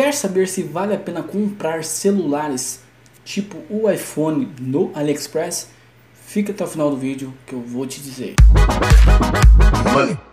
Quer saber se vale a pena comprar celulares tipo o iPhone no AliExpress? Fica até o final do vídeo que eu vou te dizer.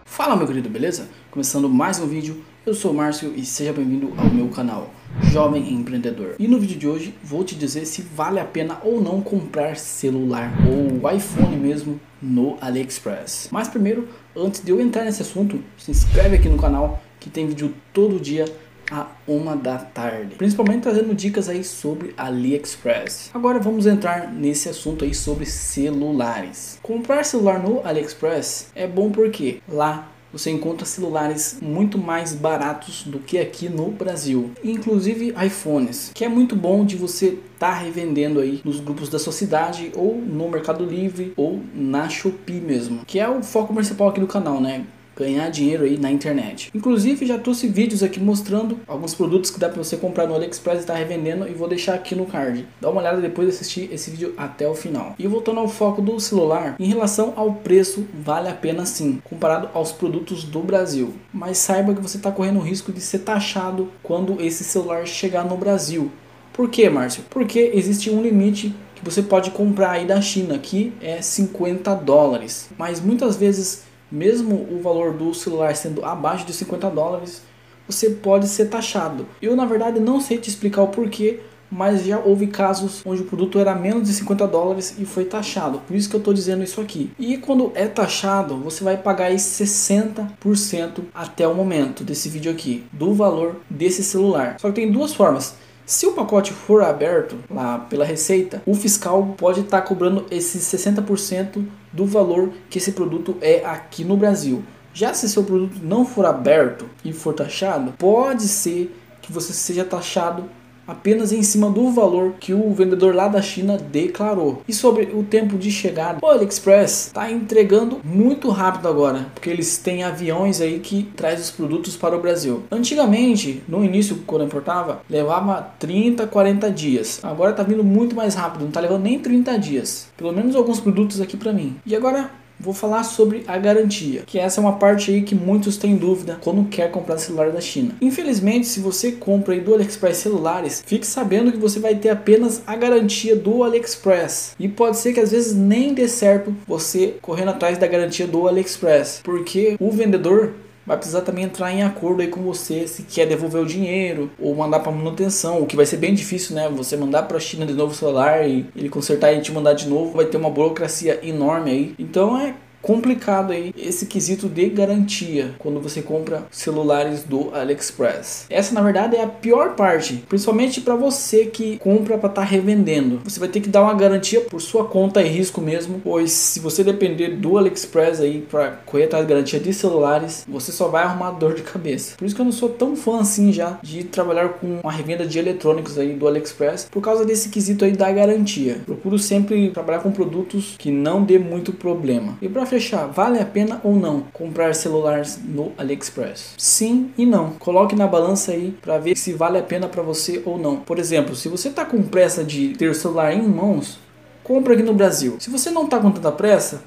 Fala meu querido, beleza? Começando mais um vídeo, eu sou o Márcio e seja bem-vindo ao meu canal Jovem Empreendedor. E no vídeo de hoje vou te dizer se vale a pena ou não comprar celular ou iPhone mesmo no AliExpress. Mas primeiro, antes de eu entrar nesse assunto, se inscreve aqui no canal que tem vídeo todo dia a uma da tarde, principalmente trazendo dicas aí sobre AliExpress. Agora vamos entrar nesse assunto aí sobre celulares. Comprar celular no AliExpress é bom porque lá você encontra celulares muito mais baratos do que aqui no Brasil, inclusive iPhones, que é muito bom de você estar tá revendendo aí nos grupos da sua cidade ou no Mercado Livre ou na Shopee mesmo, que é o foco principal aqui do canal, né? Ganhar dinheiro aí na internet. Inclusive já trouxe vídeos aqui mostrando alguns produtos que dá para você comprar no AliExpress e estar tá revendendo e vou deixar aqui no card. Dá uma olhada depois de assistir esse vídeo até o final. E voltando ao foco do celular, em relação ao preço, vale a pena sim, comparado aos produtos do Brasil. Mas saiba que você está correndo o risco de ser taxado quando esse celular chegar no Brasil. Por quê, Márcio? Porque existe um limite que você pode comprar aí da China, que é 50 dólares. Mas muitas vezes mesmo o valor do celular sendo abaixo de 50 dólares, você pode ser taxado. Eu, na verdade, não sei te explicar o porquê, mas já houve casos onde o produto era menos de 50 dólares e foi taxado. Por isso que eu estou dizendo isso aqui. E quando é taxado, você vai pagar aí 60% até o momento desse vídeo aqui, do valor desse celular. Só que tem duas formas. Se o pacote for aberto lá pela Receita, o fiscal pode estar tá cobrando esses 60% do valor que esse produto é aqui no Brasil. Já se seu produto não for aberto e for taxado, pode ser que você seja taxado apenas em cima do valor que o vendedor lá da China declarou. E sobre o tempo de chegada, o AliExpress está entregando muito rápido agora, porque eles têm aviões aí que traz os produtos para o Brasil. Antigamente, no início quando importava, levava 30, 40 dias. Agora está vindo muito mais rápido, não está levando nem 30 dias. Pelo menos alguns produtos aqui para mim. E agora vou falar sobre a garantia, que essa é uma parte aí que muitos têm dúvida quando quer comprar celular da China. Infelizmente, se você compra aí do AliExpress celulares, fique sabendo que você vai ter apenas a garantia do AliExpress. E pode ser que às vezes nem dê certo você correndo atrás da garantia do AliExpress, porque o vendedor vai precisar também entrar em acordo aí com você se quer devolver o dinheiro ou mandar para manutenção, o que vai ser bem difícil, né? Você mandar para a China de novo o celular e ele consertar e te mandar de novo, vai ter uma burocracia enorme aí. Então é complicado aí esse quesito de garantia quando você compra celulares do AliExpress. Essa na verdade é a pior parte, principalmente para você que compra para estar tá revendendo. Você vai ter que dar uma garantia por sua conta e risco mesmo, pois se você depender do AliExpress aí para correr atrás de garantia de celulares, você só vai arrumar dor de cabeça. Por isso que eu não sou tão fã assim já de trabalhar com uma revenda de eletrônicos aí do AliExpress por causa desse quesito aí da garantia. Procuro sempre trabalhar com produtos que não dê muito problema. E para fechar, vale a pena ou não comprar celulares no AliExpress? Sim e não. Coloque na balança aí para ver se vale a pena para você ou não. Por exemplo, se você está com pressa de ter o celular em mãos, compra aqui no Brasil. Se você não está com tanta pressa,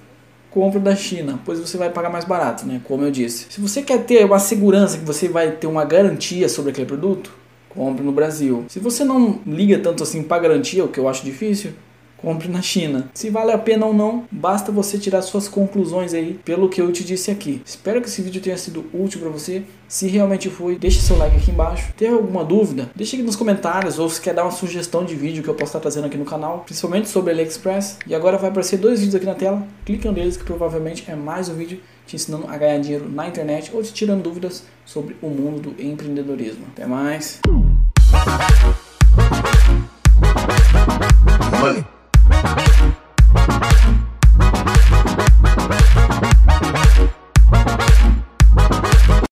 compra da China, pois você vai pagar mais barato, né? Como eu disse. Se você quer ter uma segurança que você vai ter uma garantia sobre aquele produto, compre no Brasil. Se você não liga tanto assim para garantia, o que eu acho difícil, compre na China. Se vale a pena ou não, basta você tirar suas conclusões aí pelo que eu te disse aqui. Espero que esse vídeo tenha sido útil para você. Se realmente foi, deixe seu like aqui embaixo. Tem alguma dúvida? Deixe aqui nos comentários ou se quer dar uma sugestão de vídeo que eu posso estar trazendo aqui no canal, principalmente sobre AliExpress. E agora vai aparecer dois vídeos aqui na tela. Clique um deles que provavelmente é mais um vídeo te ensinando a ganhar dinheiro na internet ou te tirando dúvidas sobre o mundo do empreendedorismo. Até mais. Money.